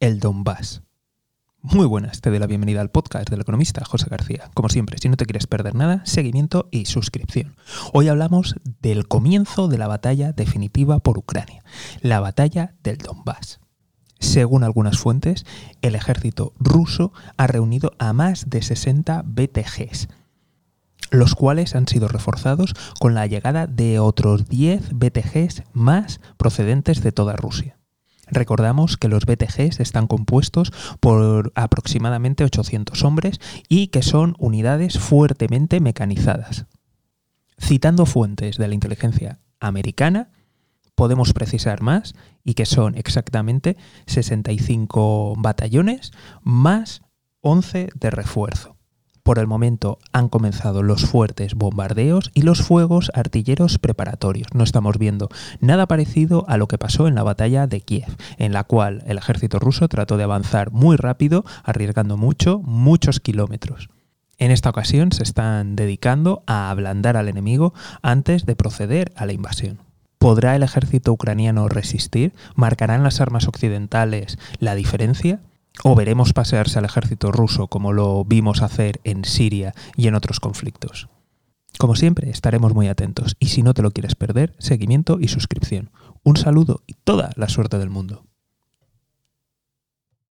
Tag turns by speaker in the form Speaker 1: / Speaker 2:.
Speaker 1: el Donbass. Muy buenas, te doy la bienvenida al podcast del economista José García. Como siempre, si no te quieres perder nada, seguimiento y suscripción. Hoy hablamos del comienzo de la batalla definitiva por Ucrania, la batalla del Donbass. Según algunas fuentes, el ejército ruso ha reunido a más de 60 BTGs, los cuales han sido reforzados con la llegada de otros 10 BTGs más procedentes de toda Rusia. Recordamos que los BTGs están compuestos por aproximadamente 800 hombres y que son unidades fuertemente mecanizadas. Citando fuentes de la inteligencia americana, podemos precisar más y que son exactamente 65 batallones más 11 de refuerzo. Por el momento han comenzado los fuertes bombardeos y los fuegos artilleros preparatorios. No estamos viendo nada parecido a lo que pasó en la batalla de Kiev, en la cual el ejército ruso trató de avanzar muy rápido, arriesgando mucho, muchos kilómetros. En esta ocasión se están dedicando a ablandar al enemigo antes de proceder a la invasión. ¿Podrá el ejército ucraniano resistir? ¿Marcarán las armas occidentales la diferencia? O veremos pasearse al ejército ruso como lo vimos hacer en Siria y en otros conflictos. Como siempre, estaremos muy atentos y si no te lo quieres perder, seguimiento y suscripción. Un saludo y toda la suerte del mundo.